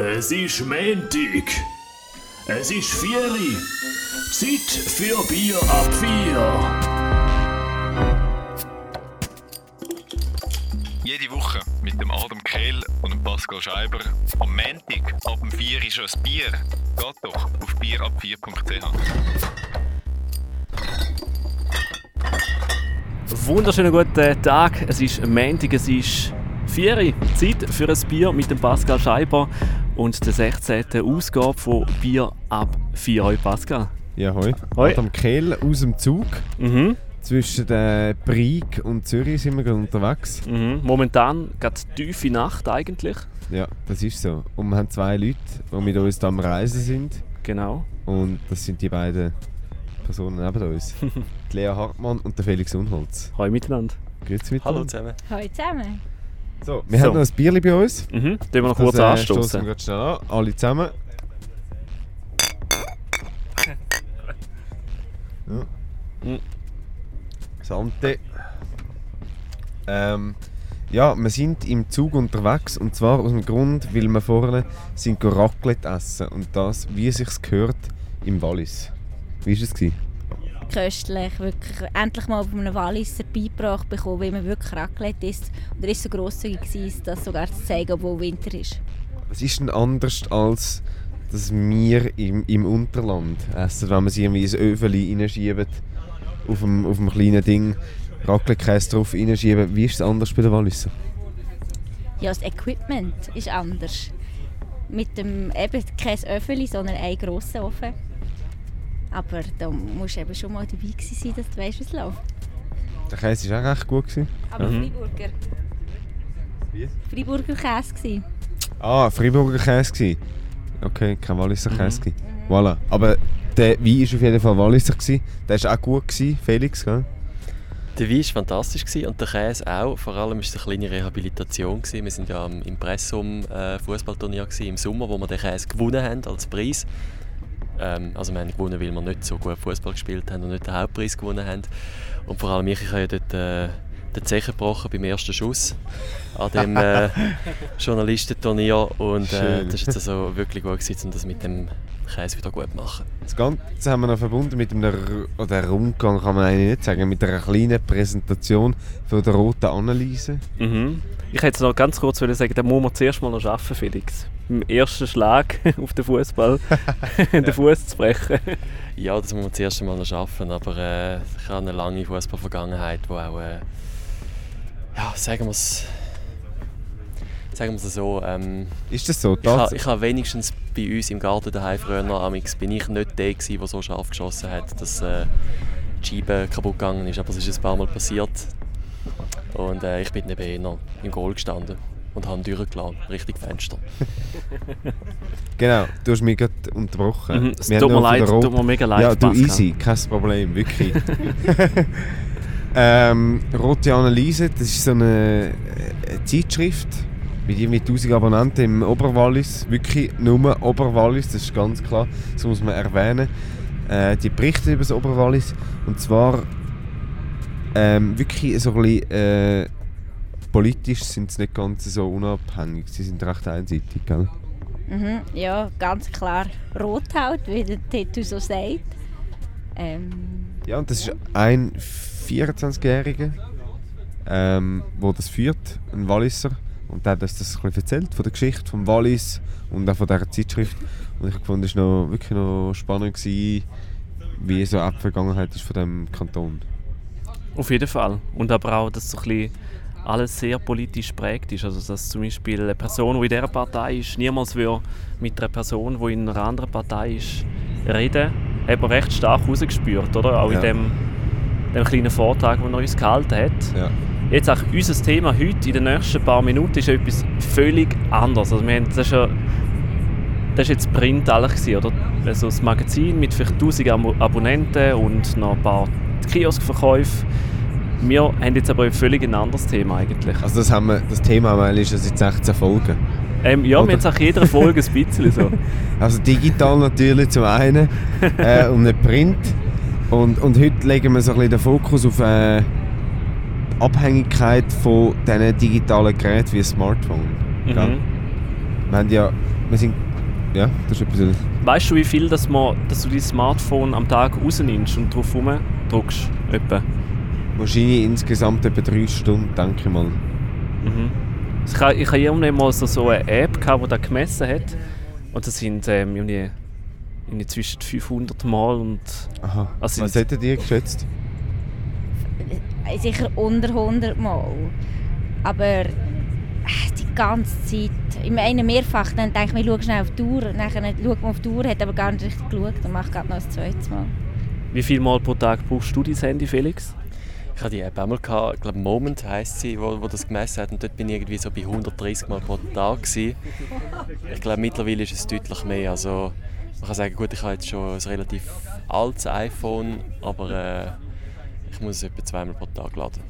Es ist Montag. Es ist Vieri. Zeit für Bier ab vier. Jede Woche mit dem Adam Kehl und dem Pascal Scheiber. Am Montag ab dem 4 ist schon ein Bier. Geht doch auf bierab4.ch. Wunderschönen guten Tag. Es ist Montag, es ist 4 Uhr. Zeit für ein Bier mit dem Pascal Scheiber und der 16. Ausgabe von Bier ab 4 Uhr. Pascal. Ja, hoi. Hoi. Adam Kehl aus dem Zug. Mhm. Zwischen der Brieg und Zürich sind wir gerade unterwegs. Mhm. Momentan geht tiefe Nacht eigentlich. Ja, das ist so. Und wir haben zwei Leute, die mit uns da am Reisen sind. Genau. Und das sind die beiden Personen neben uns. die Lea Hartmann und der Felix Unholz. Hallo miteinander. Grüezi miteinander. zusammen. Hallo zusammen. So, wir So. haben noch ein Bierli bei uns. Mhm. Tun wir noch kurz Das, äh, anstoßen. stoßen wir schnell an. Alle zusammen. Ja. Mhm. Sante. Ähm, ja, wir sind im Zug unterwegs und zwar aus dem Grund, weil wir vorne sind Raclette essen und das, wie es sich gehört, im Wallis. Wie war es? gewesen? Köstlich, wirklich. Endlich mal von einem Walliser beigebracht bekommen, wie man wirklich Raclette isst. Und er war so grosszügig, gewesen, das sogar zu zeigen, obwohl Winter ist. Was ist denn anders als das wir im, im Unterland essen, wenn man sie irgendwie ins Öfeli reinschieben, auf dem, auf dem kleinen Ding, Raclette-Käse drauf reinschieben. Wie ist es anders bei den Walliser? Ja, das Equipment ist anders. Mit dem eben kein Öffeli, sondern ein grosser Ofen. Aber da musst du eben schon mal dabei gewesen sein, dass du weißt, wie es läuft. Der Käse war auch recht gut. Gewesen. Aber Mhm. Freiburger. Wie? Freiburger Käse gewesen. Ah, Freiburger Käse. Gewesen. Okay, kein Walliser Käse. gewesen. Voilà. Aber der Wein war auf jeden Fall Walliser. Gewesen. Der war auch gut, gewesen, Felix. Gell? Der Wein war fantastisch gewesen und der Käse auch. Vor allem war es eine kleine Rehabilitation. Gewesen. Wir waren ja am Impressum äh, im Sommer, wo wir den Käse gewonnen haben als Preis. Ähm, also wir haben gewonnen, weil wir nicht so gut Fußball gespielt haben und nicht den Hauptpreis gewonnen haben. Und vor allem ich, ich habe ja dort äh, den Zechen gebrochen beim ersten Schuss an dem äh, Journalistenturnier und äh, das ist jetzt also wirklich gut gewesen, um das mit dem Käse wieder gut zu machen. Das Ganze haben wir noch verbunden mit einem oder Rundgang, kann man eigentlich nicht sagen, mit einer kleinen Präsentation von der roten Analyse. Mhm. Ich hätte noch ganz kurz wollen sagen, da muss man zuerst mal noch arbeiten, Felix. Im ersten Schlag auf den Fußball den Fuß zu brechen. Ja, das muss man zuerst einmal noch schaffen, aber äh, ich habe eine lange Fußballvergangenheit, wo auch, äh, ja, sagen wir es, sagen wir es so, ähm, Ist das so? ich, ha, Tats- ich habe wenigstens bei uns im Garten daheim früher noch, amix bin ich nicht der gewesen, der so scharf geschossen hat, dass äh, die Scheibe kaputt gegangen ist, aber es ist ein paar Mal passiert und äh, ich bin neben eher im Goal gestanden und habe durchgelassen, richtig Fenster. Genau, du hast mich gerade unterbrochen. Mhm. Es tut mir leid, tut mir mega leid, Ja, du Pascal. easy, kein Problem, wirklich. ähm, Rote Analyse, das ist so eine, äh, Zeitschrift mit irgendwie 1000 Abonnenten im Oberwallis. Wirklich nur Oberwallis, das ist ganz klar, das muss man erwähnen. Äh, die berichten über das Oberwallis und zwar ähm, wirklich so ein bisschen, äh, politisch sind sie nicht ganz so unabhängig, sie sind recht einseitig, gell? Mhm, ja, ganz klar Rothaut, wie der Titel so sagt. Ähm, Ja, und das ist ein 24-Jähriger, ähm, der das führt, ein Walliser. Und der hat uns das ein bisschen erzählt, von der Geschichte vom Wallis und auch von dieser Zeitschrift. Und ich fand, es war noch, wirklich noch spannend, gewesen, wie so auch die Vergangenheit ist von diesem Kanton. Auf jeden Fall. Und aber auch, dass so ein bisschen alles sehr politisch prägt ist. Also dass zum Beispiel eine Person, die in dieser Partei ist, niemals würde mit einer Person, die in einer anderen Partei ist, reden. Hat man recht stark rausgespürt, oder? Auch Ja. in dem, dem kleinen Vortrag, den er uns gehalten hat. Ja. Jetzt auch unser Thema heute, in den nächsten paar Minuten, ist etwas völlig anderes. Also wir haben, das ist ja das ist jetzt Print gewesen, oder? Also das Magazin mit vielleicht 1000 Abo Abonnenten und noch ein paar Kioskverkäufe. Wir haben jetzt aber ein völlig anderes Thema eigentlich. Also das, haben wir, das Thema haben wir eigentlich schon seit 16 Folgen. Ähm, ja, Oder? wir haben es auch jeder Folge ein bisschen so. Also digital natürlich zum einen äh, und nicht Print. Und, und heute legen wir so ein bisschen den Fokus auf äh, Abhängigkeit von diesen digitalen Geräten wie ein Smartphone. Mhm. Wir haben ja wir sind... Ja, das ist etwas... Weißt du, wie viel dass man, dass du dein Smartphone am Tag rausnimmst und drauf rumdrückst? Etwa? Wahrscheinlich insgesamt etwa drei Stunden, denke ich mal. Mhm. Ich habe irgendwann mal so, so eine App, gehabt, die das gemessen hat. Und das sind ähm, irgendwie, irgendwie zwischen 500 Mal und... Aha. Also Was hättet ihr geschätzt? Äh, Sicher unter 100 Mal. Aber äh, die ganze Zeit. Ich meine mehrfach, dann denke ich mir, schau schnell auf die Uhr. Dann schaut man auf die Uhr, hat aber gar nicht richtig geschaut und macht gerade noch ein zweites Mal. Wie viel Mal pro Tag brauchst du dein Handy, Felix? Ich hatte die App einmal, gehabt, ich glaube Moment heisst sie, wo, wo das gemessen hat. Und dort bin ich irgendwie so bei 130 Mal pro Tag. Gewesen. Ich glaube, mittlerweile ist es deutlich mehr. Also, man kann sagen, gut, ich habe jetzt schon ein relativ altes iPhone, aber äh, ich muss es etwa zweimal pro Tag laden.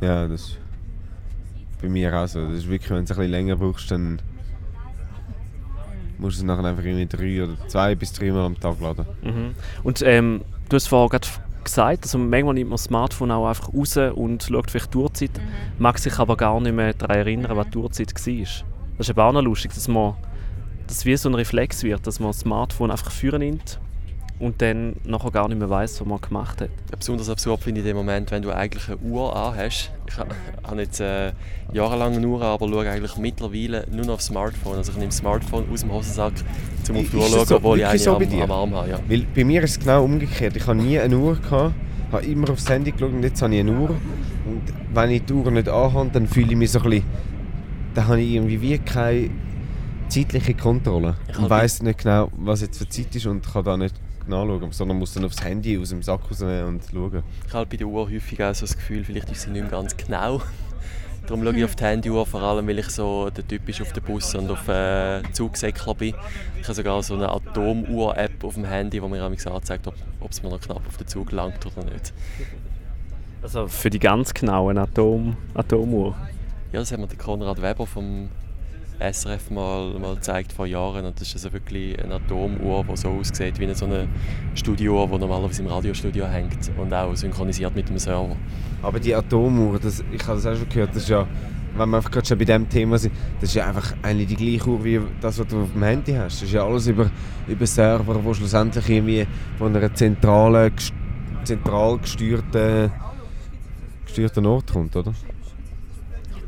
Ja, das ist bei mir auch so. Das ist wirklich, wenn du es ein bisschen länger brauchst, dann musst du es nachher einfach irgendwie drei oder zwei bis dreimal am Tag laden. Mhm. Und ähm, du hast vorhin gerade gesagt, also manchmal nimmt man das Smartphone auch einfach raus und schaut vielleicht die Uhrzeit, mag sich aber gar nicht mehr daran erinnern, was die Uhrzeit war. Das ist aber auch noch lustig, dass man dass wie so ein Reflex wird, dass man das Smartphone einfach führen nimmt und dann nachher gar nicht mehr weiß, was man gemacht hat. Ja, Besonders absurd finde ich den Moment, wenn du eigentlich eine Uhr anhast. Ich ha- habe jetzt äh, jahrelang eine Uhr an, aber schaue eigentlich mittlerweile nur noch aufs Smartphone. Also ich nehme das Smartphone aus dem Hosensack, um auf die Uhr zu das schauen, so- obwohl ich eine so bei am, am Arm habe. Ja. Weil bei mir ist es genau umgekehrt. Ich habe nie eine Uhr gehabt, habe immer aufs Handy geschaut und jetzt habe ich eine Uhr. Und wenn ich die Uhr nicht anhabe, dann fühle ich mich so ein bisschen... Dann habe ich irgendwie wie keine zeitliche Kontrolle. Ich Und weiss nicht genau, was jetzt für Zeit ist und kann da nicht nachschauen, sondern muss dann aufs Handy aus dem Sack rausnehmen und schauen. Ich habe bei der Uhr häufig auch so das Gefühl, vielleicht ist sie nicht mehr ganz genau. Darum schaue ich auf die Handyuhr, vor allem weil ich so der Typ ist auf den Bus und auf äh, Zugsäckler bin. Ich habe sogar so eine Atomuhr-App auf dem Handy, wo mir anzeigt, ob ob es mir noch knapp auf den Zug langt oder nicht. Also für die ganz genauen Atom, Atomuhr. Ja, das hat mir der Konrad Weber vom SRF mal, mal gezeigt vor Jahren. Und das ist also wirklich eine Atomuhr, die so aussieht wie eine, so eine Studiouhr, die normalerweise im Radiostudio hängt und auch synchronisiert mit dem Server. Aber die Atomuhr, das, ich habe das auch schon gehört, das ist ja, wenn wir gerade schon bei diesem Thema sind, das ist ja einfach eigentlich die gleiche Uhr wie das, was du auf dem Handy hast. Das ist ja alles über, über Server, die schlussendlich irgendwie von einer zentralen, zentral gesteuerten, gesteuerten Ort kommt, oder?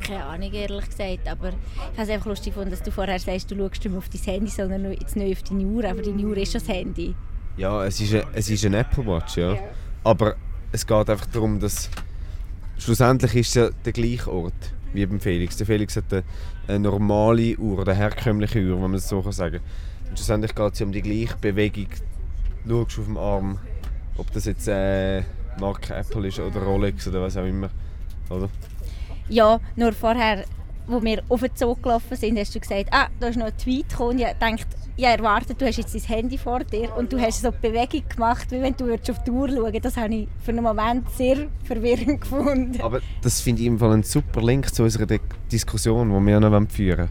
Keine Ahnung, ehrlich gesagt. Aber ich habe es einfach lustig dass du vorher sagst, du schaust nicht mehr auf dein Handy, sondern jetzt nicht auf deine Uhr. Aber deine Uhr ist schon das Handy. Ja, es ist, ein, es ist ein Apple Watch, ja. Aber es geht einfach darum, dass schlussendlich ist es ja der gleiche Ort wie beim Felix. Der Felix hat eine, eine normale Uhr, eine herkömmliche Uhr, wenn man es so kann sagen Und schlussendlich geht es ja um die gleiche Bewegung. Du schaust auf dem Arm, ob das jetzt äh, Marke Apple ist oder Rolex oder was auch immer. Oder? Ja, nur vorher, wo wir auf den Zug gelaufen sind, hast du gesagt, ah, da ist noch ein Tweet gekommen. Ich dachte, ja, erwartet, du hast jetzt dein Handy vor dir und du hast so die Bewegung gemacht, wie wenn du auf die Uhr schauen würdest. Das habe ich für einen Moment sehr verwirrend gefunden. Aber das finde ich im Fall ein super Link zu unserer Di- Diskussion, die wir noch führen wollen.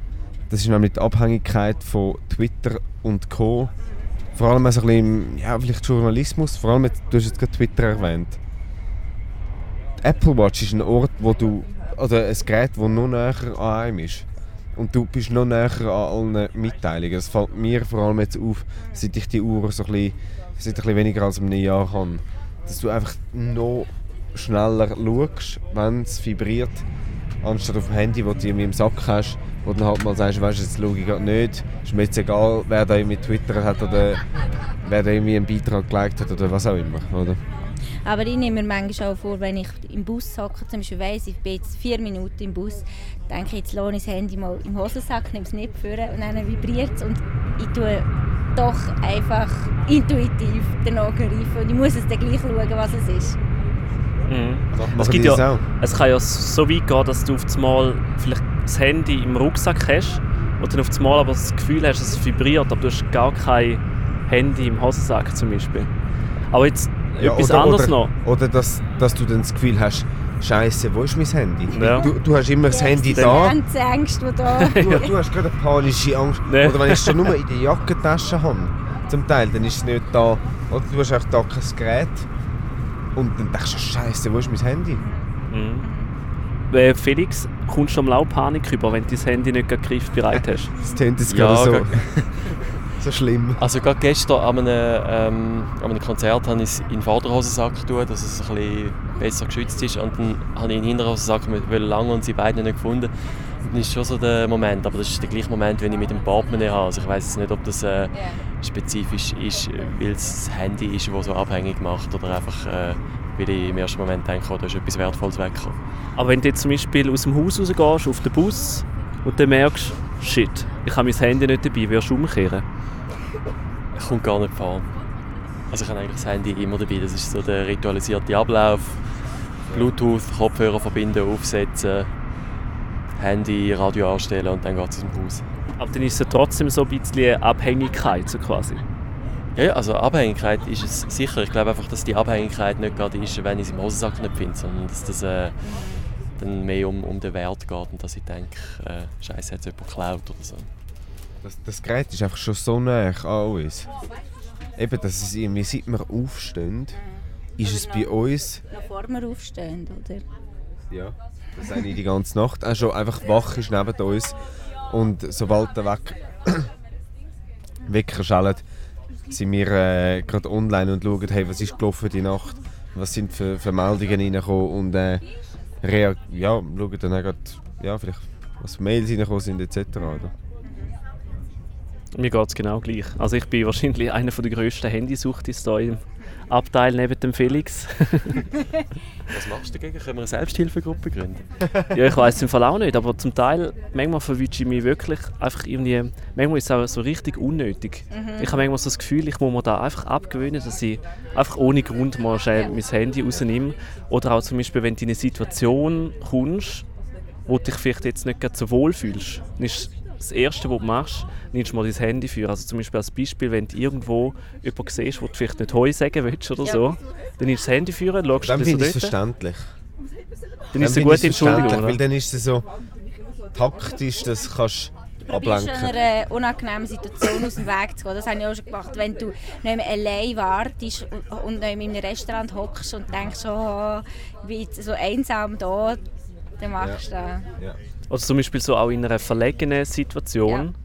Das ist nämlich die Abhängigkeit von Twitter und Co. Vor allem also ein ja, vielleicht Journalismus, vor allem, du hast jetzt gerade Twitter erwähnt. Die Apple Watch ist ein Ort, wo du, oder ein Gerät, das noch näher an einem ist. Und du bist noch näher an allen Mitteilungen. Das fällt mir vor allem jetzt auf, seit ich die Uhr so ein bisschen, seit ein bisschen weniger als einem Jahr habe. Dass du einfach noch schneller schaust, wenn es vibriert, anstatt auf dem Handy, das du irgendwie im Sack hast, wo du dann halt mal sagst, weißt du, jetzt schaue ich gerade nicht, ist mir jetzt egal, wer da irgendwie Twitter hat oder wer da irgendwie einen Beitrag geliked hat oder was auch immer, oder? Aber ich nehme mir manchmal auch vor, wenn ich im Bus hocke, zum Beispiel weiss, ich bin jetzt vier Minuten im Bus, denke ich, jetzt lohne ich das Handy mal im Hosensack, nehme es nicht vor und dann vibriert es und ich tue doch einfach intuitiv den Augen reifen und ich muss es dann gleich schauen, was es ist. Mhm. Es, gibt ja, es kann ja so weit gehen, dass du auf einmal vielleicht das Handy im Rucksack hast und dann auf einmal aber das Gefühl hast, dass es vibriert, aber du hast gar kein Handy im Hosensack zum Beispiel. Aber jetzt etwas oder, anderes oder, noch. Oder dass, dass du dann das Gefühl hast, Scheiße, wo ist mein Handy? Ja. Du, du hast immer das Handy da. Ängste, die da... Du, du hast gerade eine panische Angst. Nee. Oder wenn ich es schon nur in der Jackentasche habe, zum Teil, dann ist es nicht da. Oder du hast auch da kein Gerät. Und dann denkst du, Scheiße, wo ist mein Handy? Mhm. äh, Felix, kommst du am Lau Panik über, wenn du dein Handy nicht gerade griffbereit hast? Das tönt jetzt Ja, gerade so, so schlimm. Also gerade gestern an einem, ähm, an einem Konzert habe ich es in den Vorderhosensack getan, dass es ein bisschen besser geschützt ist. Und dann habe ich in den Hinterhosensack mit weil lange und sie beide nicht gefunden. Und dann ist schon so der Moment, aber das ist der gleiche Moment, wenn ich mit dem Portemonnaie habe. Also ich weiß jetzt nicht, ob das äh, spezifisch ist, weil es das Handy ist, das so abhängig macht oder einfach, äh, weil ich im ersten Moment denke, oh, da ist etwas Wertvolles weggekommen. Aber wenn du jetzt zum Beispiel aus dem Haus rausgehst, auf den Bus und dann merkst, shit, ich habe mein Handy nicht dabei, wirst du umkehren? Ich komme gar nicht vor. Also ich habe eigentlich das Handy immer dabei. Das ist so der ritualisierte Ablauf. Bluetooth, Kopfhörer verbinden, aufsetzen, Handy, Radio anstellen und dann geht es aus dem Haus. Aber dann ist es ja trotzdem so ein bisschen Abhängigkeit, so quasi. Ja, ja, also Abhängigkeit ist es sicher. Ich glaube einfach, dass die Abhängigkeit nicht gerade ist, wenn ich es im Hosensack nicht finde, sondern dass das äh, dann mehr um, um den Wert geht und dass ich denke, äh, Scheiße, hat es jemand geklaut oder so. Das, das Gerät ist einfach schon so nah an uns. Eben, dass es irgendwie, seit wir aufstehen, ist es bei uns, Noch vor wir aufstehen, oder? ja, das ich die ganze Nacht, auch schon einfach wach ist neben uns. Und sobald der Weck Wecker schallt, sind wir äh, gerade online und schauen, hey, was ist gelaufen die Nacht, was sind für, für Meldungen reingekommen und äh, ja, schauen dann auch grad, ja, vielleicht was für Mails reingekommen sind etc. Oder? Mir geht es genau gleich. Also ich bin wahrscheinlich einer der grössten Handysuchtis hier im Abteil neben dem Felix. Was machst du dagegen? Können wir eine Selbsthilfegruppe gründen? ja, ich weiß im Fall auch nicht, aber zum Teil, manchmal verwünsche ich mich wirklich einfach irgendwie, manchmal ist es auch so richtig unnötig. Ich habe manchmal so das Gefühl, ich muss mir da einfach abgewöhnen, dass ich einfach ohne Grund mal schnell mein Handy rausnehme. Oder auch zum Beispiel, wenn du in eine Situation kommst, wo du dich vielleicht jetzt nicht gerade so wohl fühlst, dann ist das Erste, was du machst, nimmst du mal dein Handy für. Also zum Beispiel als Beispiel, wenn du irgendwo jemanden siehst, wo du vielleicht nicht Heu sagen willst oder Ja. so, dann nimmst du das Handy für, schaust Dann ich es dort, verständlich. dann ist es Dann eine gute Entschuldigung. Weil Oder? dann ist es so taktisch, das kannst du Probierst ablenken. einer unangenehmen Situation aus dem Weg zu gehen. Das habe ich auch schon gemacht. Wenn du nicht mehr allein wartest und, und nicht mehr in einem Restaurant hockst und denkst, oh, ich bin so einsam da, dann machst du das. Ja. Oder zum Beispiel so auch in einer verlegenen Situation.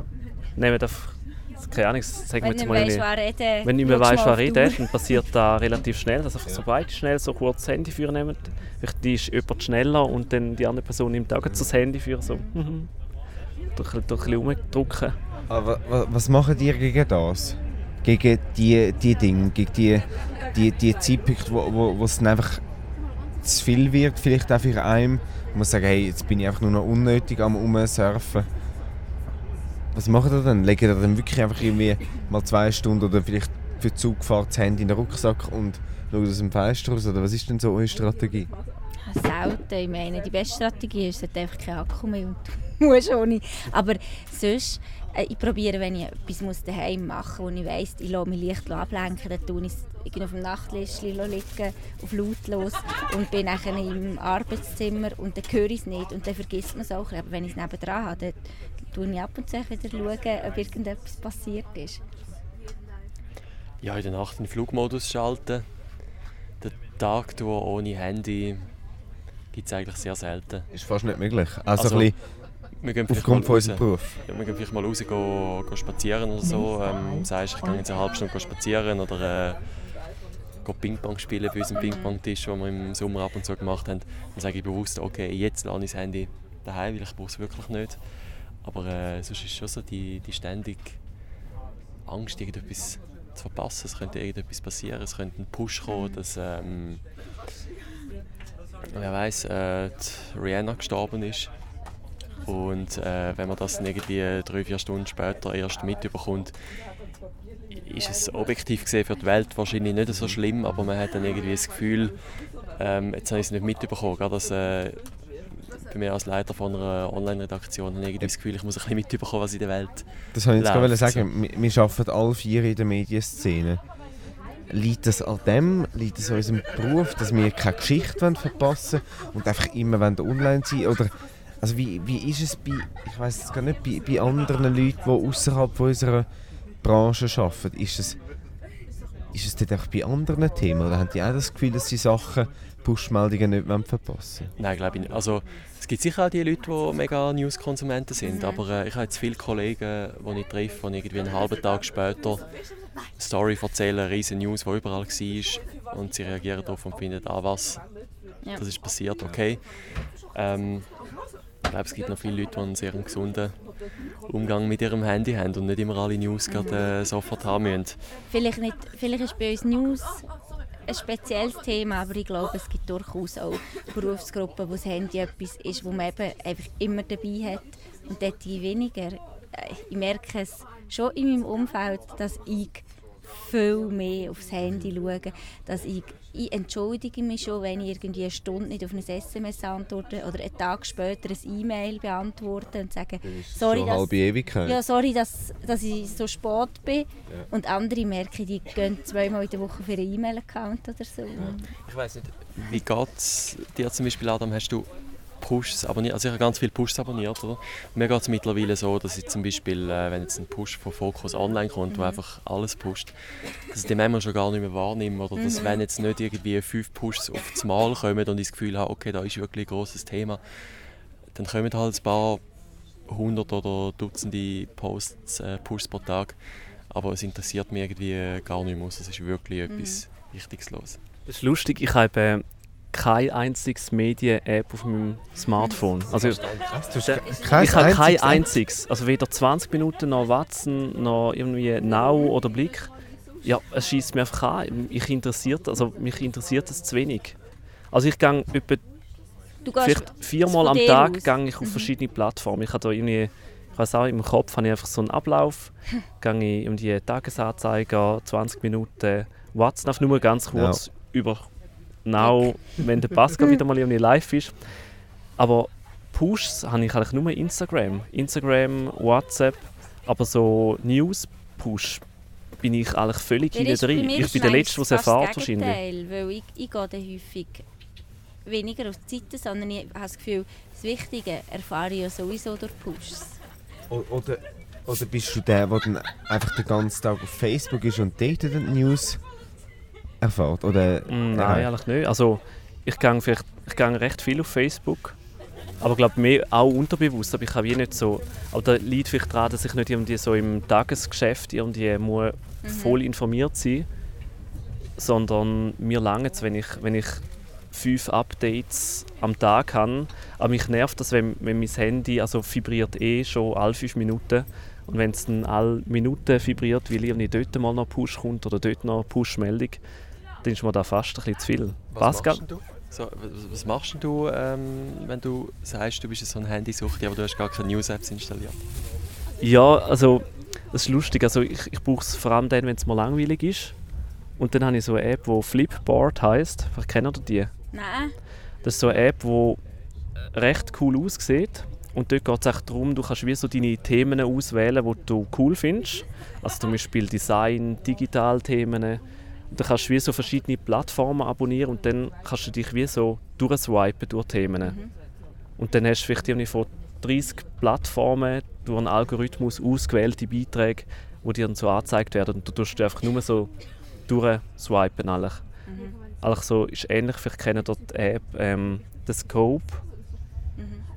Nehmen einfach, keine Ahnung, sagen wir Wenn jetzt mal weißt, was reden wenn du nicht mehr weißt, die redet, dann passiert das relativ schnell, dass einfach so beide schnell so kurz das Handy führen nehmen. Vielleicht ist jemand schneller und dann die andere Person nimmt auch das Handy für so mhm. durch, durch ein bisschen rumdrücken. Aber wa- was machen ihr gegen das? Gegen die, die Dinge, gegen die, die, die Zeitpunkte, wo, wo, wo es einfach zu viel wird, vielleicht auch für einen. Man muss sagen, hey, jetzt bin ich einfach nur noch unnötig am Umsurfen. Was macht ihr dann? Legt ihr dann wirklich einfach irgendwie mal zwei Stunden oder vielleicht für die Zugfahrt das Handy in den Rucksack und schaut aus dem Fenster raus? Oder was ist denn so eure Strategie? Selten. Ich meine, die beste Strategie ist, hat einfach keinen Akku mehr und du musst ohne. Aber sonst, äh, ich probiere, wenn ich etwas muss daheim machen muss, wo ich weiss, ich lasse mich leicht ablenken, dann tue ich es irgendwie auf dem Nachtlichtchen liegen, auf lautlos und bin nachher im Arbeitszimmer und dann höre ich es nicht und dann vergisst man es auch. Aber wenn ich es nebenan habe, dann schaue ich ab und zu wieder, schauen, ob irgendetwas passiert ist. Ja, in der Nacht den Flugmodus schalten. Den Tag ohne Handy gibt es eigentlich sehr selten. Ist fast nicht möglich. Also, Also, ein bisschen Wir gehen vielleicht aufgrund von mal unserem raus. Beruf. Ja, wir gehen vielleicht mal raus gehen, gehen spazieren oder so. Ähm, sagst, ich gehe jetzt eine halbe Stunde gehen spazieren oder äh, Ping-Pong spielen bei unserem Ping-Pong-Tisch, den wir im Sommer ab und zu gemacht haben. Dann sage ich bewusst, okay, jetzt lasse ich das Handy daheim, weil ich brauche es wirklich nicht. Aber äh, sonst ist schon so die, die ständige Angst, irgendetwas zu verpassen. Es könnte irgendetwas passieren, es könnte ein Push kommen, dass ähm, wer weiß, äh, die Rihanna gestorben ist. Und äh, wenn man das irgendwie drei, vier Stunden später erst mitbekommt, ist es objektiv gesehen für die Welt wahrscheinlich nicht so schlimm, aber man hat dann irgendwie das Gefühl, ähm, jetzt habe ich es nicht mitbekommen. Gerade als, äh, bei mir als Leiter von einer Online-Redaktion habe ich irgendwie das Gefühl, ich muss ein bisschen mitbekommen, was in der Welt Das wollte ich jetzt gerade sagen. Wir, wir arbeiten alle vier in der Medienszene. Liegt das an dem, liegt es an unserem Beruf, dass wir keine Geschichte wollen verpassen und einfach immer wollen online sein Oder also wie, wie ist es bei, ich weiß es gar nicht, bei, bei anderen Leuten, die außerhalb von unserer Branche arbeiten? Ist es ist es dort auch bei anderen Themen? Oder haben die auch das Gefühl, dass sie Sachen, Push-Meldungen nicht wollen verpassen Nein, glaube ich nicht. Also, es gibt sicher auch die Leute, die mega News-Konsumenten sind, aber äh, ich habe jetzt viele Kollegen, die ich treffe, die irgendwie einen halben Tag später eine Story erzählen, eine riesige News, die überall war und sie reagieren darauf und finden, ah was, Ja. das ist passiert, okay. Ähm, ich glaube, es gibt noch viele Leute, die einen sehr gesunden Umgang mit ihrem Handy haben und nicht immer alle News gerade äh, sofort haben müssen. Vielleicht, nicht, vielleicht ist bei uns News ein spezielles Thema, aber ich glaube, es gibt durchaus auch Berufsgruppen, wo das Handy etwas ist, wo man eben einfach immer dabei hat und dort die weniger. Äh, Ich merke es schon in meinem Umfeld, dass ich viel mehr aufs Handy schaue, dass ich, ich entschuldige mich schon, wenn ich irgendwie eine Stunde nicht auf ein SMS antworte oder einen Tag später ein E-Mail beantworte und sage, sorry, so dass, halbe Ewigkeit. ja, sorry, dass, dass ich so spät bin. Und andere merken, die gehen zweimal in der Woche für einen E-Mail-Account oder so. Ich weiß nicht, wie geht es dir zum Beispiel, Adam? Hast du Pushs abonniert? Also ich habe ganz viele Pushs abonniert, oder? Mir geht es mittlerweile so, dass ich zum Beispiel, äh, wenn jetzt ein Push von Focus online kommt, wo einfach alles pusht, dass ich den manchmal schon gar nicht mehr wahrnehme. Oder dass wenn jetzt nicht irgendwie fünf Pushs auf das Mal kommen und ich das Gefühl habe, okay, da ist wirklich ein grosses Thema, dann kommen halt ein paar hundert oder Dutzende Posts, äh, Pushs pro Tag. Aber es interessiert mich irgendwie gar nicht mehr. Also es ist wirklich etwas Wichtiges los. Das ist lustig, ich habe äh, keine einziges Medien-App auf meinem Smartphone. Also, kein ich habe kein einziges-. Also weder 20 Minuten noch Watson, noch irgendwie Now oder Blick. Ja, es schießt mir einfach an. Ich interessiert, also mich interessiert es zu wenig. Also ich gehe etwa vielleicht viermal am Tag gehe ich auf verschiedene Plattformen. Ich habe da irgendwie, ich weiß auch, im Kopf habe ich einfach so einen Ablauf. gehe ich um die Tagesanzeiger, 20 Minuten Watson, auf nur ganz kurz über Now, wenn der Pascal wieder mal irgendwie live ist. Aber Pushs habe ich eigentlich nur Instagram. Instagram, WhatsApp, aber so News-Push bin ich eigentlich völlig hinten drin. Ich bin der Letzte, der es erfährt das wahrscheinlich. Weil ich, ich gehe dann häufig weniger auf die Seite, sondern ich habe das Gefühl, das Wichtige erfahre ich ja sowieso durch Pushs. Oder, oder bist du der, der dann einfach den ganzen Tag auf Facebook ist und dort dann die News erfährt? Oder, Mm. Nein, eigentlich nicht. Also, ich gehe vielleicht ich gehe recht viel auf Facebook. Aber ich glaube, mehr auch unterbewusst. Aber ich habe wie nicht so. Aber da liegt vielleicht daran, dass ich nicht irgendwie so im Tagesgeschäft irgendwie muss voll informiert sein Sondern mir lange es, wenn ich, wenn ich fünf Updates am Tag habe. Aber mich nervt das, wenn, wenn mein Handy also vibriert eh schon alle fünf Minuten. Und wenn es dann alle Minuten vibriert, weil irgendwie dort mal noch Push kommt oder dort noch Push-Meldung, dann ist mir da fast ein bisschen zu viel. Pascal? machst du? So, was, was machst denn du, ähm, wenn du sagst, du bist so ein Handysuchti, aber du hast gar keine News-Apps installiert? Ja, also das ist lustig. Also ich, ich brauche es vor allem dann, wenn es mir langweilig ist. Und dann habe ich so eine App, die Flipboard heisst. Vielleicht kennt ihr die? Nein, Das ist so eine App, die recht cool aussieht. Und dort geht es echt darum, du kannst wie so deine Themen auswählen, die du cool findest. Also zum Beispiel Design, Digitalthemen. Und dann kannst du wie so verschiedene Plattformen abonnieren und dann kannst du dich wie so durchswipen durch Themen. Und dann hast du vielleicht irgendwie von 30 Plattformen durch einen Algorithmus ausgewählte Beiträge, die dir dann so angezeigt werden. Und du tust du einfach nur so durchswipen. Eigentlich. Eigentlich so, ist ähnlich, vielleicht kennen dort die App ähm, «The Scope».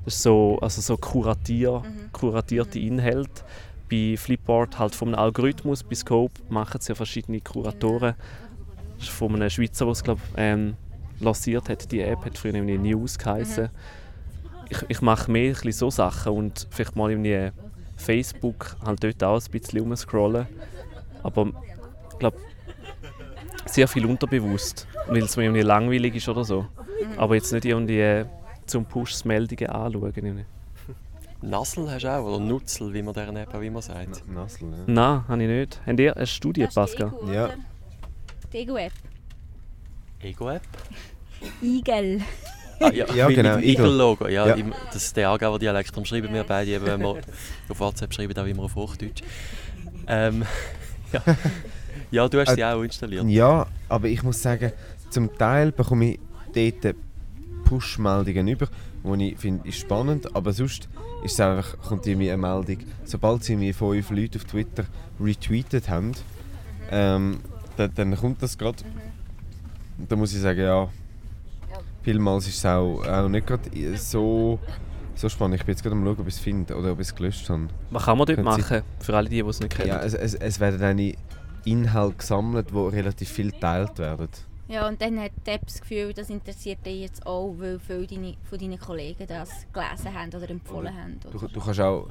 Das ist so, also so kuratier, kuratierte Inhalte. Bei Flipboard halt vom Algorithmus, bei Scope machen es ja verschiedene Kuratoren. Das ist von einem Schweizer, der es glaub, ähm, lanciert hat. Die App hat früher irgendwie News geheißen. Ich, ich mache mehr ein so Sachen und vielleicht mal irgendwie Facebook halt dort auch ein bisschen rumscrollen. Aber ich glaube, sehr viel unterbewusst, weil es mir irgendwie langweilig ist oder so. Aber jetzt nicht irgendwie zum Push-Meldungen anschauen. Nassel hast du auch, oder Nutzel, wie man deren App auch immer sagt. Nassel, ja. Nein, habe ich nicht. Habt ihr eine Studie, das ist die Pascal? Ego, Ja. oder? Die Ego-App. Ego-App? Igel. Ah, ja, Ja, genau. Igel-Logo. Ja, Ja. im- das ist der Aargauer Dialekt. Darum schreiben wir beide eben, wenn wir auf WhatsApp schreiben, auch immer auf Hochdeutsch. Ähm, ja. ja, du hast Äh, sie auch installiert. Ja, aber ich muss sagen, zum Teil bekomme ich dort Push-Meldungen über, die ich finde, ist spannend, aber sonst ist es einfach, kommt irgendwie eine Meldung, sobald sie mir fünf Leute auf Twitter retweetet haben, ähm, dann, dann kommt das gerade. Und da muss ich sagen, ja, vielmals ist es auch, auch nicht gerade so, so spannend. Ich bin jetzt gerade am schauen, ob ich es finde oder ob ich es gelöscht habe. Was kann man dort Können Sie- machen, für alle die, die es nicht kennen? Ja, es, es, es werden eine Inhalte gesammelt, die relativ viel geteilt werden. Ja, und dann hat die App das Gefühl, das interessiert dich jetzt auch, weil viele deine, von deinen Kollegen das gelesen haben oder empfohlen haben. Du, Oder? du kannst auch,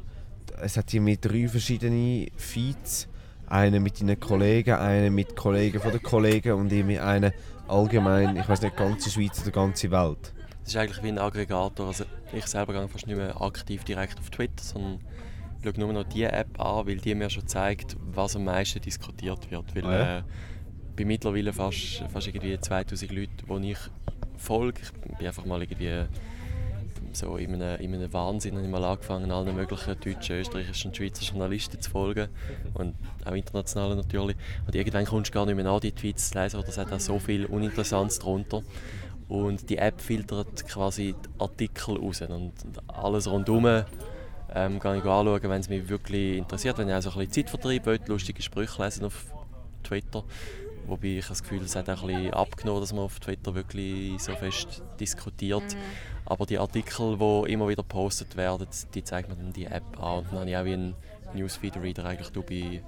es hat hier mit drei verschiedene Feeds. Einen mit deinen Kollegen, einen mit Kollegen von den Kollegen und irgendwie einen allgemein, ich weiß nicht, ganze Schweiz oder ganze Welt. Es ist eigentlich wie ein Aggregator. Also ich selber gehe fast nicht mehr aktiv direkt auf Twitter, sondern schaue nur noch die App an, weil die mir schon zeigt, was am meisten diskutiert wird. Weil Ah ja? äh, bei mittlerweile fast, fast irgendwie 2000 Leuten, die ich folge, ich bin einfach mal irgendwie so in einem, in einem Wahnsinn ich mal angefangen, allen möglichen deutschen, österreichischen und Schweizer Journalisten zu folgen und auch internationalen natürlich. Und irgendwann kommst du gar nicht mehr an, die Tweets zu lesen, oder es hat auch so viel Uninteressantes drunter. Und die App filtert quasi die Artikel raus und alles rundherum ähm, kann ich anschauen, wenn es mich wirklich interessiert. Wenn ich auch so ein bisschen Zeitvertreib will, lustige Sprüche lesen auf Twitter. Wobei ich habe das Gefühl, es hat auch ein bisschen abgenommen, dass man auf Twitter wirklich so fest diskutiert. Aber die Artikel, die immer wieder gepostet werden, die zeigt mir dann die App an. Und dann habe ich auch wie einen Newsfeed-Reader eigentlich du bei,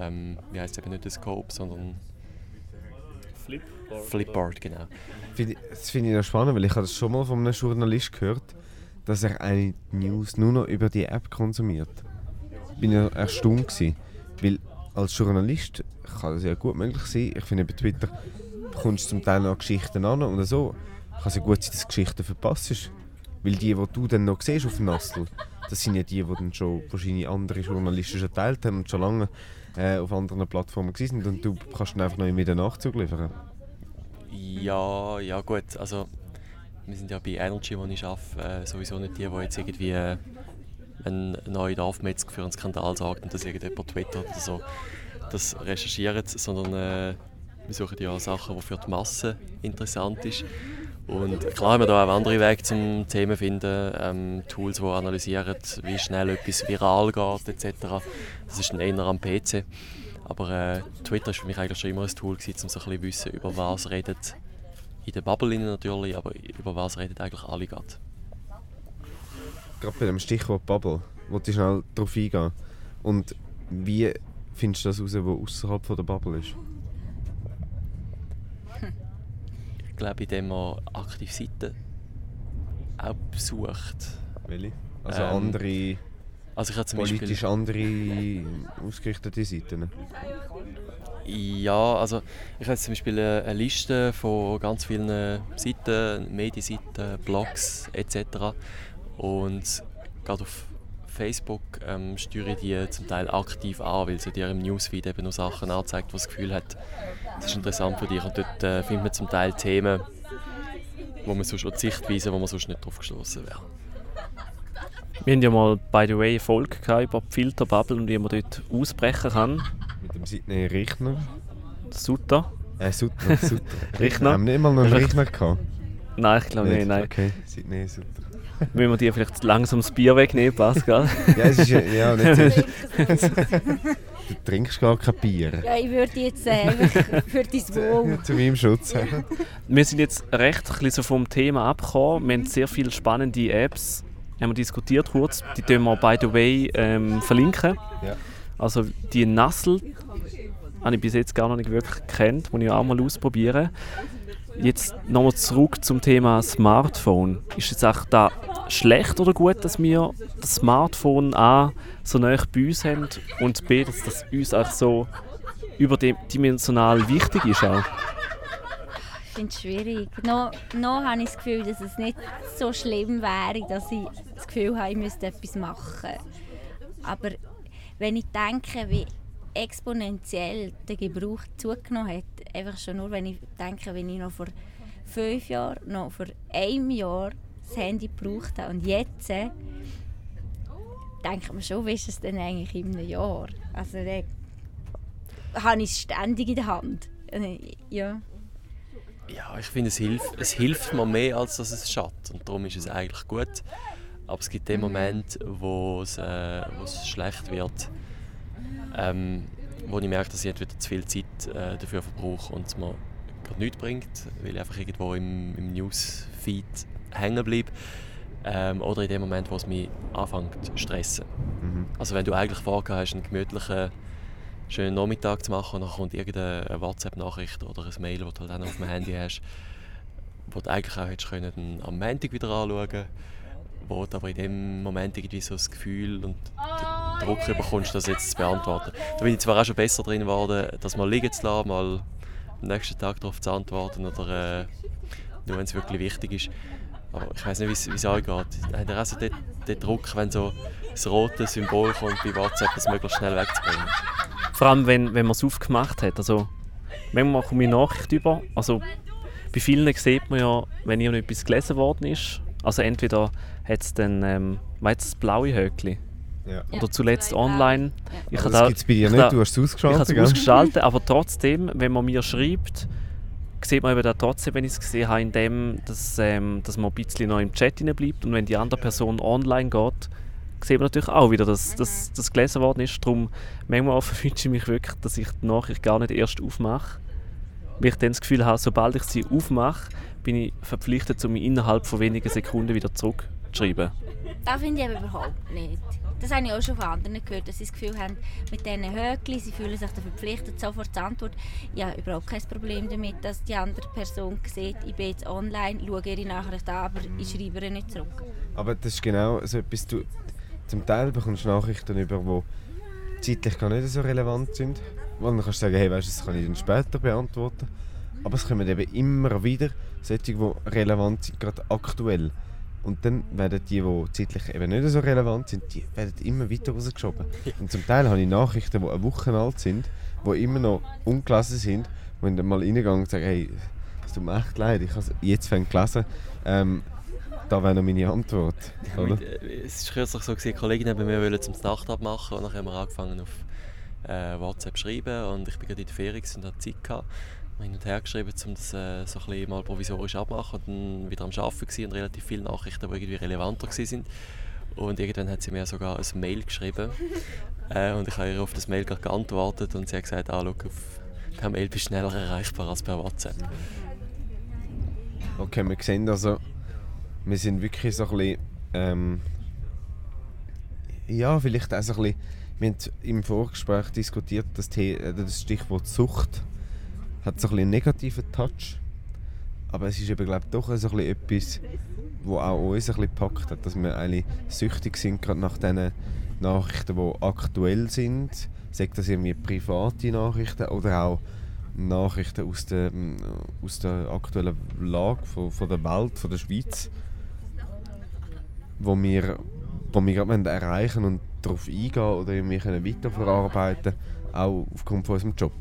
ähm, wie heisst es eben nicht der Scope, sondern Flipboard, genau. Find ich- Das finde ich noch spannend, weil ich habe das schon mal von einem Journalist gehört, dass er eine News nur noch über die App konsumiert. Bin ja erstaunt gewesen, weil als Journalist kann das ja gut möglich sein. Ich finde bei Twitter bekommst du zum Teil noch Geschichten an und so kann es ja gut sein, dass du Geschichten verpasst. Weil die, die du dann noch siehst auf Nassel, das sind ja die, die dann schon wahrscheinlich andere Journalisten schon geteilt haben und schon lange äh, auf anderen Plattformen sind und du kannst dann einfach noch den Nachzug liefern. Ja, ja gut, also wir sind ja bei Energy, wo ich arbeite, äh, sowieso nicht die, die jetzt irgendwie äh, wenn ein neuer Dorfmetzger für einen Skandal sorgt und das irgendjemand twittert oder so, das recherchieren, sondern äh, wir suchen ja Sachen, die für die Masse interessant ist. Und klar haben wir da auch andere Wege zum Themen finden, ähm, Tools, die analysieren, wie schnell etwas viral geht etc. Das ist dann eher am PC. Aber äh, Twitter war für mich eigentlich schon immer ein Tool, um so ein bisschen wissen, über was redet in der Bubble natürlich, aber über was redet eigentlich alle gerade. Gerade bei dem Stichwort Bubble, wollte ich schnell darauf eingehen. Und wie findest du das raus, was außerhalb der Bubble ist? Ich glaube, indem man aktiv Seiten auch besucht. Welche? Also Ähm, andere, Also ich habe zum politisch Beispiel... andere ausgerichtete Seiten. Ja, also ich habe zum Beispiel eine eine Liste von ganz vielen Seiten, Medienseiten, Blogs etc. Und gerade auf Facebook ähm, steuere ich die zum Teil aktiv an, weil sie dir im Newsfeed eben noch Sachen anzeigt, wo das Gefühl hat, das ist interessant für dich. Und dort äh, findet man zum Teil Themen, wo man sonst, oder Sichtweisen, wo man sonst nicht drauf gestoßen wäre. Wir haben ja mal, by the way, eine Folge gehabt über die Filterbubble und wie man dort ausbrechen kann. Mit dem Sidney Richner. Sutter? Äh, Sutter. Sutter. Richner? Haben wir nicht mal noch einen Richner gehabt? Nein, ich glaube nicht, nein. Okay, Sidney Sutter. Müssen wir dir vielleicht langsam das Bier wegnehmen, Pascal? Ja, es ist ja, ja nicht. Du trinkst gar kein Bier. Ja, ich würde jetzt äh, einfach für dein Wohl. Zu meinem Schutz. wir sind jetzt recht ein bisschen so vom Thema abgekommen. Wir haben sehr viele spannende Apps haben wir diskutiert kurz. Die tun wir, by the way, ähm, verlinken. Ja. Also die Nassel habe ich bis jetzt gar noch nicht wirklich gekannt, muss ich auch mal ausprobieren. Jetzt nochmal zurück zum Thema Smartphone. Ist es auch da schlecht oder gut, dass wir das Smartphone A so nah bei uns haben und B, dass das uns auch so überdimensional wichtig ist auch? Ich finde es schwierig. Noch, noch habe ich das Gefühl, dass es nicht so schlimm wäre, dass ich das Gefühl habe, ich müsste etwas machen. Aber wenn ich denke, wie exponentiell der Gebrauch zugenommen hat, einfach schon nur, wenn ich denke, wenn ich noch vor fünf Jahren, noch vor einem Jahr das Handy gebraucht habe und jetzt, äh, denkt man schon, wie ist es denn eigentlich in einem Jahr? Also dann habe ich es ständig in der Hand. Äh, Ja. Ja, ich finde, es hilft, es hilft mir mehr, als dass es schadet. Und darum ist es eigentlich gut. Aber es gibt den Moment, wo es, äh, wo es schlecht wird, ähm, wo ich merke, dass ich entweder zu viel Zeit äh, dafür verbrauche und es mir gerade nichts bringt, weil ich einfach irgendwo im, im Newsfeed hängen bleibe. Ähm, oder in dem Moment, wo es mich anfängt zu stressen. Mhm. Also wenn du eigentlich vorgehabt hast, einen gemütlichen, schönen Nachmittag zu machen und dann kommt irgendeine WhatsApp-Nachricht oder ein Mail, das du halt noch auf dem Handy hast, wo du eigentlich auch hättest können, dann am Montag wieder anschauen wo du aber in dem Moment irgendwie so das Gefühl und den Druck bekommst, das jetzt zu beantworten. Da bin ich zwar auch schon besser drin geworden, das mal liegen zu lassen, mal am nächsten Tag darauf zu antworten oder äh, nur wenn es wirklich wichtig ist. Aber ich weiß nicht, wie es euch geht. Habt ihr auch so den, den Druck, wenn so das rote Symbol kommt bei WhatsApp, das möglichst schnell wegzubringen? Vor allem, wenn, wenn man es aufgemacht hat. Also, manchmal komme ich Nachricht über. Also, bei vielen sieht man ja, wenn irgendetwas gelesen worden ist. Also entweder hat es dann, ähm, das blaue Höckli. Ja. Oder zuletzt online. Ich das da- gibt es bei dir ich nicht, da- du hast es ich habe ausgeschaltet, es ausgeschaltet, aber trotzdem, wenn man mir schreibt, sieht man eben da trotzdem, wenn ich es gesehen habe, indem, dass, ähm, dass man ein bisschen noch im Chat bleibt und wenn die andere Person online geht, sieht man natürlich auch wieder, dass dass das gelesen worden ist. Darum manchmal wünsche ich mich wirklich, dass ich die Nachricht gar nicht erst aufmache, weil ich dann das Gefühl habe, sobald ich sie aufmache, bin ich verpflichtet, um mich innerhalb von wenigen Sekunden wieder zurückzuschreiben. Das finde ich aber überhaupt nicht. Das habe ich auch schon von anderen gehört, dass sie das Gefühl haben, mit diesen Höckli, sie fühlen sich verpflichtet, sofort zu antworten. Ich habe überhaupt kein Problem damit, dass die andere Person sieht, ich bin jetzt online, schaue ihre Nachricht an, aber ich schreibe ihr nicht zurück. Aber das ist genau so etwas, du, zum Teil bekommst Nachrichten über, die zeitlich gar nicht so relevant sind. Und dann kannst du sagen, hey, weißt du, das kann ich dann später beantworten. Aber es kommen eben immer wieder solche, die relevant sind, gerade aktuell. Und dann werden die, die zeitlich eben nicht so relevant sind, die werden immer weiter rausgeschoben. Und zum Teil habe ich Nachrichten, die eine Woche alt sind, die immer noch ungelesen sind, ich dann mal reingehe und sage, hey, es tut mir echt leid, ich habe es jetzt gelesen. Ähm, da wäre noch meine Antwort. Oder? Äh, Es war kürzlich so, gewesen, Kolleginnen bei mir wollten zum abmachen und dann haben wir angefangen auf äh, WhatsApp zu schreiben und ich bin gerade in der Ferien und hatte Zeit gehabt. Hin und her geschrieben, um das äh, so ein bisschen mal provisorisch abmachen und dann wieder am Arbeiten und relativ viele Nachrichten, die irgendwie relevanter waren. Und irgendwann hat sie mir sogar ein Mail geschrieben äh, und ich habe ihr auf das Mail gerade geantwortet und sie hat gesagt, ah, schau, auf per Mail bist du schneller erreichbar als per WhatsApp. Okay, wir sehen also, wir sind wirklich so ein bisschen, ähm, ja, vielleicht auch so ein bisschen, wir haben im Vorgespräch diskutiert, das, The äh, das Stichwort Sucht hat so einen negativen Touch, aber es ist eben, glaube ich, doch so etwas, wo auch uns ein gepackt hat, dass wir eigentlich süchtig sind, gerade nach diesen Nachrichten, die aktuell sind, sagt das irgendwie private Nachrichten oder auch Nachrichten aus der, mm, aus der aktuellen Lage von, von der Welt, von der Schweiz, wo wir, wo wir gerade erreichen und darauf eingehen oder irgendwie können weiterverarbeiten auch aufgrund von unserem Job.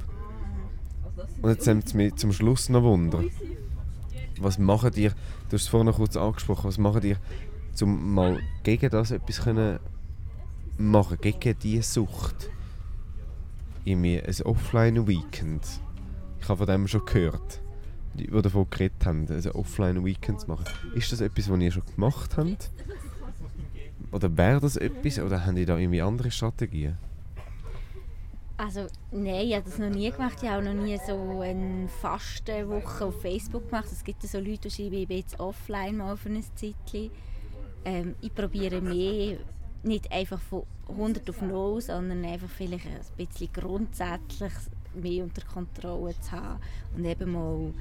Und jetzt nimmt es mich zum Schluss noch Wunder. Was machen ihr, du hast es vorhin noch kurz angesprochen, was machen ihr, um mal gegen das etwas können machen, gegen diese Sucht? Irgendwie ein Offline-Weekend. Ich habe von dem schon gehört, die die davon geredet haben, ein Offline-Weekend zu machen. Ist das etwas, was ihr schon gemacht habt? Oder wäre das etwas? Oder haben die da irgendwie andere Strategien? Also nein, ich habe das noch nie gemacht. Ich habe noch nie so eine Fastenwoche auf Facebook gemacht. Es gibt so Leute, die schreiben, ich bin jetzt offline mal für ein Zeitchen. Ähm, ich probiere mehr, nicht einfach von 100 auf 0, sondern einfach vielleicht ein bisschen grundsätzlich mehr unter Kontrolle zu haben und eben mal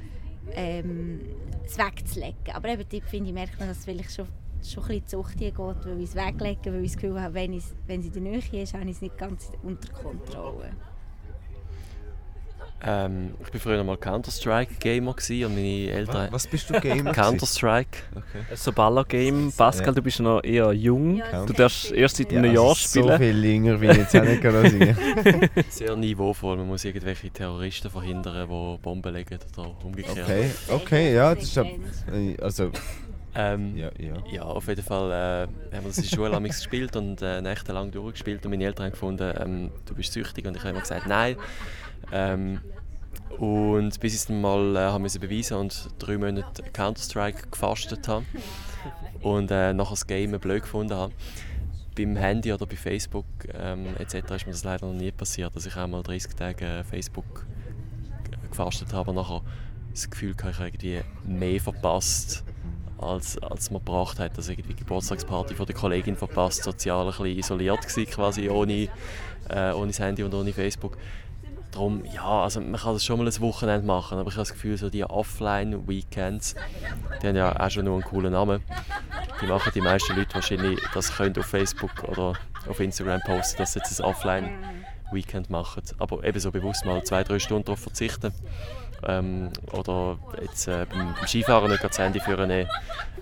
ähm, es wegzulegen. Aber eben dort finde ich, merkt man, dass es vielleicht schon, schon ein bisschen Zucht hier geht, weil ich es weglege, weil ich das Gefühl habe, wenn, ich, wenn sie in der Nähe ist, habe ich es nicht ganz unter Kontrolle. Ähm, ich war früher mal Counter-Strike-Gamer und meine Eltern... Was bist du Gamer? Counter-Strike. So Baller-Game. Pascal, Ja. du bist noch eher jung. Ja, Du darfst erst seit Ja, einem also Jahr So spielen. viel jünger bin ich jetzt auch nicht singen. Sehr niveauvoll. Man muss irgendwelche Terroristen verhindern, die Bomben legen oder umgekehrt. Okay, okay, ja, das ist also Ähm, ja, ja. Ja, auf jeden Fall äh, haben wir das in der Schule gespielt und äh, nächtelang durchgespielt und meine Eltern haben gefunden, ähm, du bist süchtig und ich habe immer gesagt, nein. Ähm, und bis ich es mal äh, haben müssen beweisen und drei Monate Counter-Strike gefastet habe und äh, nachher das Game blöd gefunden habe. beim Handy oder bei Facebook ähm, etc. ist mir das leider noch nie passiert, dass ich einmal 30 Tage Facebook gefastet habe und nachher das Gefühl hatte, ich habe irgendwie mehr verpasst, als, als man gebracht hat. Also irgendwie die Geburtstagsparty von der Kollegin verpasst, sozial ein bisschen isoliert gewesen, quasi ohne, äh, ohne das Handy und ohne Facebook. Darum, ja, also man kann das schon mal ein Wochenende machen, aber ich habe das Gefühl, so die Offline-Weekends, die haben ja auch schon nur einen coolen Namen. Die machen die meisten Leute wahrscheinlich das können auf Facebook oder auf Instagram posten, dass sie jetzt ein Offline-Weekend machen. Aber eben so bewusst mal zwei, drei Stunden darauf verzichten. Ähm, oder jetzt äh, beim, beim Skifahren nicht das Handy führen nehmen.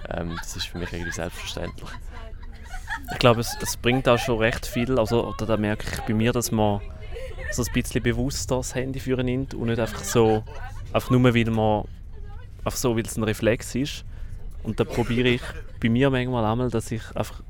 Ähm, das ist für mich irgendwie selbstverständlich. Ich glaube, es, es bringt auch schon recht viel. Also, oder da merke ich bei mir, dass man so ein bisschen bewusster das Handy führen nimmt und nicht einfach so, einfach nur weil man, einfach so, weil es ein Reflex ist. Und da probiere ich bei mir manchmal einmal, dass ich einfach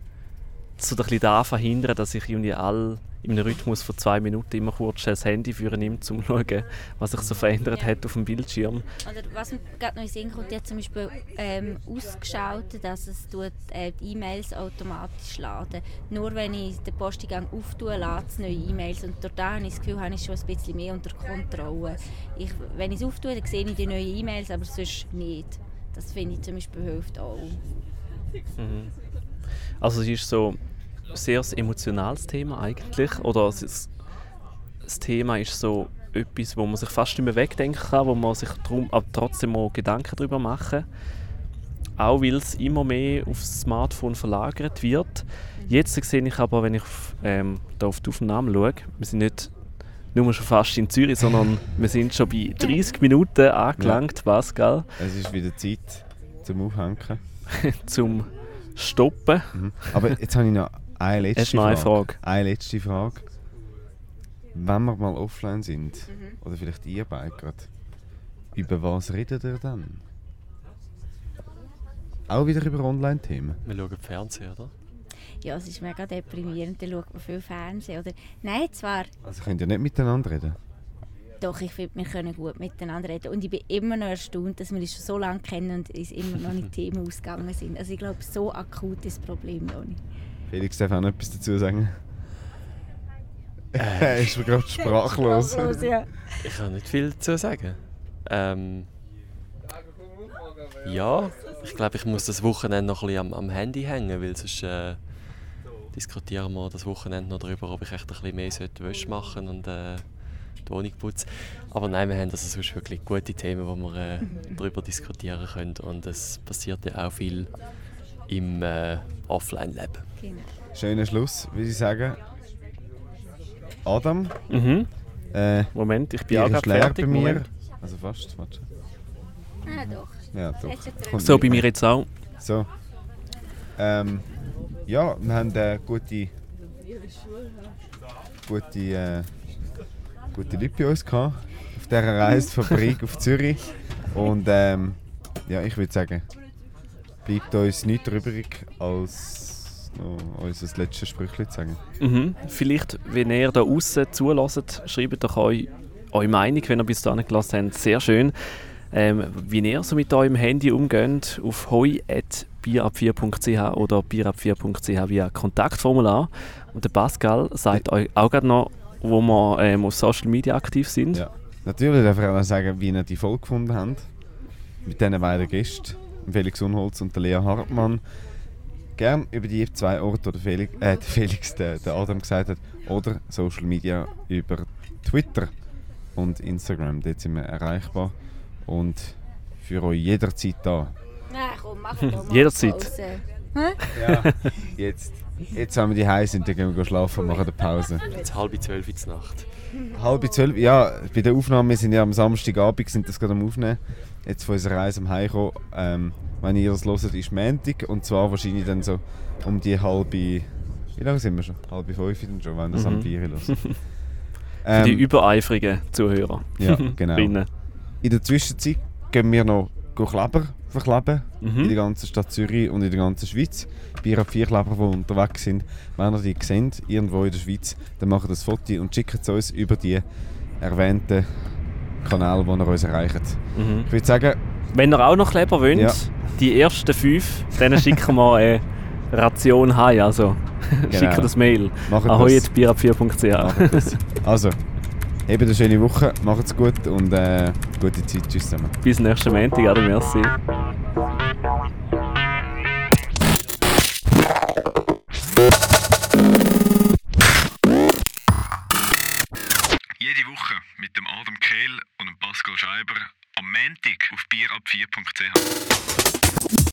so ein bisschen da verhindere, dass ich irgendwie all in einem Rhythmus von zwei Minuten immer kurz das Handy führen nimmt, um zu schauen, was sich so verändert Ja. hat auf dem Bildschirm. Oder was mir gerade noch in Sinn kommt, die hat zum Beispiel ähm, ausgeschaltet, dass es tut, äh, die E-Mails automatisch laden. Nur wenn ich den Posteingang auftue, lädt es neue E-Mails und da habe ich das Gefühl, habe ich schon ein bisschen mehr unter Kontrolle. Ich, wenn ich es auftue, dann sehe ich die neuen E-Mails, aber sonst nicht. Das finde ich zum Beispiel hilft auch. Also es ist so ein sehr emotionales Thema eigentlich. Oder es das Thema ist so etwas, wo man sich fast nicht mehr wegdenken kann, wo man sich drum, aber trotzdem mal Gedanken darüber machen. Auch weil es immer mehr aufs Smartphone verlagert wird. Jetzt sehe ich aber, wenn ich auf, ähm, da auf die Aufnahme schaue, wir sind nicht nur schon fast in Zürich, sondern wir sind schon bei 30 Minuten angelangt, Pascal, Es ist wieder Zeit zum Aufhängen. zum Stoppen. Mhm. Aber jetzt habe ich noch eine letzte noch eine Frage. Frage? Eine letzte Frage. Wenn wir mal offline sind, Mhm. oder vielleicht ihr beide gerade, über was redet ihr dann? Auch wieder über Online-Themen? Wir schauen Fernsehen, oder? Ja, es ist mega deprimierend, dann schaut man viel Fernsehen. Oder, nein, zwar, Also könnt ihr nicht miteinander reden? Doch, ich finde, wir können gut miteinander reden. Und ich bin immer noch erstaunt, dass wir uns schon so lange kennen und uns immer noch nicht Themen ausgegangen sind. Also ich glaube, so akut ist das Problem noch nicht. Felix darf auch noch etwas dazu sagen. Er ist mir gerade sprachlos. Sprachlos, ja. Ich kann nicht viel dazu sagen. Ähm, ja, ich glaube, ich muss das Wochenende noch ein bisschen am, am Handy hängen, weil sonst äh, diskutieren wir das Wochenende noch darüber, ob ich echt ein bisschen mehr sollte Wäsche machen und äh, die Wohnung putzen. Aber nein, wir haben also sonst wirklich gute Themen, wo wir äh, darüber diskutieren können und es passiert ja auch viel im äh, Offline-Leben. Genau. Schöner Schluss, würde ich sagen. Adam, Mhm. äh, Moment, ich bin auch gerade leer fertig. bei mir. Moment. Also fast, warte. Ah, doch. Ja, doch. So, bei mir jetzt auch. So. Ähm, ja, wir haben äh, gute, gute, äh, gute Leute bei uns gehabt, auf dieser Reisefabrik auf Zürich. Und ähm, ja, ich würde sagen, bleibt uns nichts übrig, als noch unser letztes Sprüchchen zu sagen. Mhm. Vielleicht, wenn ihr da außen zulässt, schreibt doch eu, eure Meinung, wenn ihr bis dahin gelassen habt. Sehr schön. Ähm, wie ihr so mit eurem Handy umgeht, auf hoi.bierab4.ch oder bierab4.ch via Kontaktformular. Und der Pascal sagt euch auch gerade noch, wo wir ähm, auf Social Media aktiv sind. Ja. Natürlich darf ich auch noch sagen, wie ihr die Folge gefunden habt. Mit diesen beiden Gästen, Felix Unholz und der Lea Hartmann. Gern über die zwei Orte, die Felix, äh, der Felix, der, der Adam gesagt hat, oder Social Media über Twitter und Instagram. Dort sind wir erreichbar und für euch jederzeit da. Nein, komm, mach doch mal Jederzeit. Pause. Ja, jetzt, jetzt haben wir die heiß sind, dann gehen wir schlafen und machen eine Pause. Jetzt halb zwölf in der Nacht. Halb zwölf, ja, bei der Aufnahme, wir sind ja am Samstagabend, sind das gerade am Aufnehmen. Jetzt von unserer Reise am Heimkommen. Ähm, wenn ihr das hört, ist Montag und zwar wahrscheinlich dann so um die halbe... Wie lange sind wir schon? Halbe fünf dann schon, wenn das Mhm. am vier hört. Für die ähm, übereifrigen Zuhörer. ja, genau. In der Zwischenzeit gehen wir noch Kleber verkleben Mhm. in der ganzen Stadt Zürich und in der ganzen Schweiz. Bei vier Kleber, die unterwegs sind, wenn ihr die seht, irgendwo in der Schweiz, dann macht das Foto und schickt es uns über die erwähnten Kanäle, die ihr uns erreicht. Mhm. Ich würde sagen, Wenn ihr auch noch Kleber wollt, Ja. die ersten fünf, denen schicken wir eine Ration heim. Also Schickt das Mail. Macht Ahoi das. at bierab4.ch. Macht das. Also, habt eine schöne Woche, macht's gut und äh, gute Zeit. Tschüss zusammen. Bis nächsten Montag, Adi, merci. Jede Woche mit dem Adam Kehl und dem Pascal Scheiber am Montag auf bierab4.ch.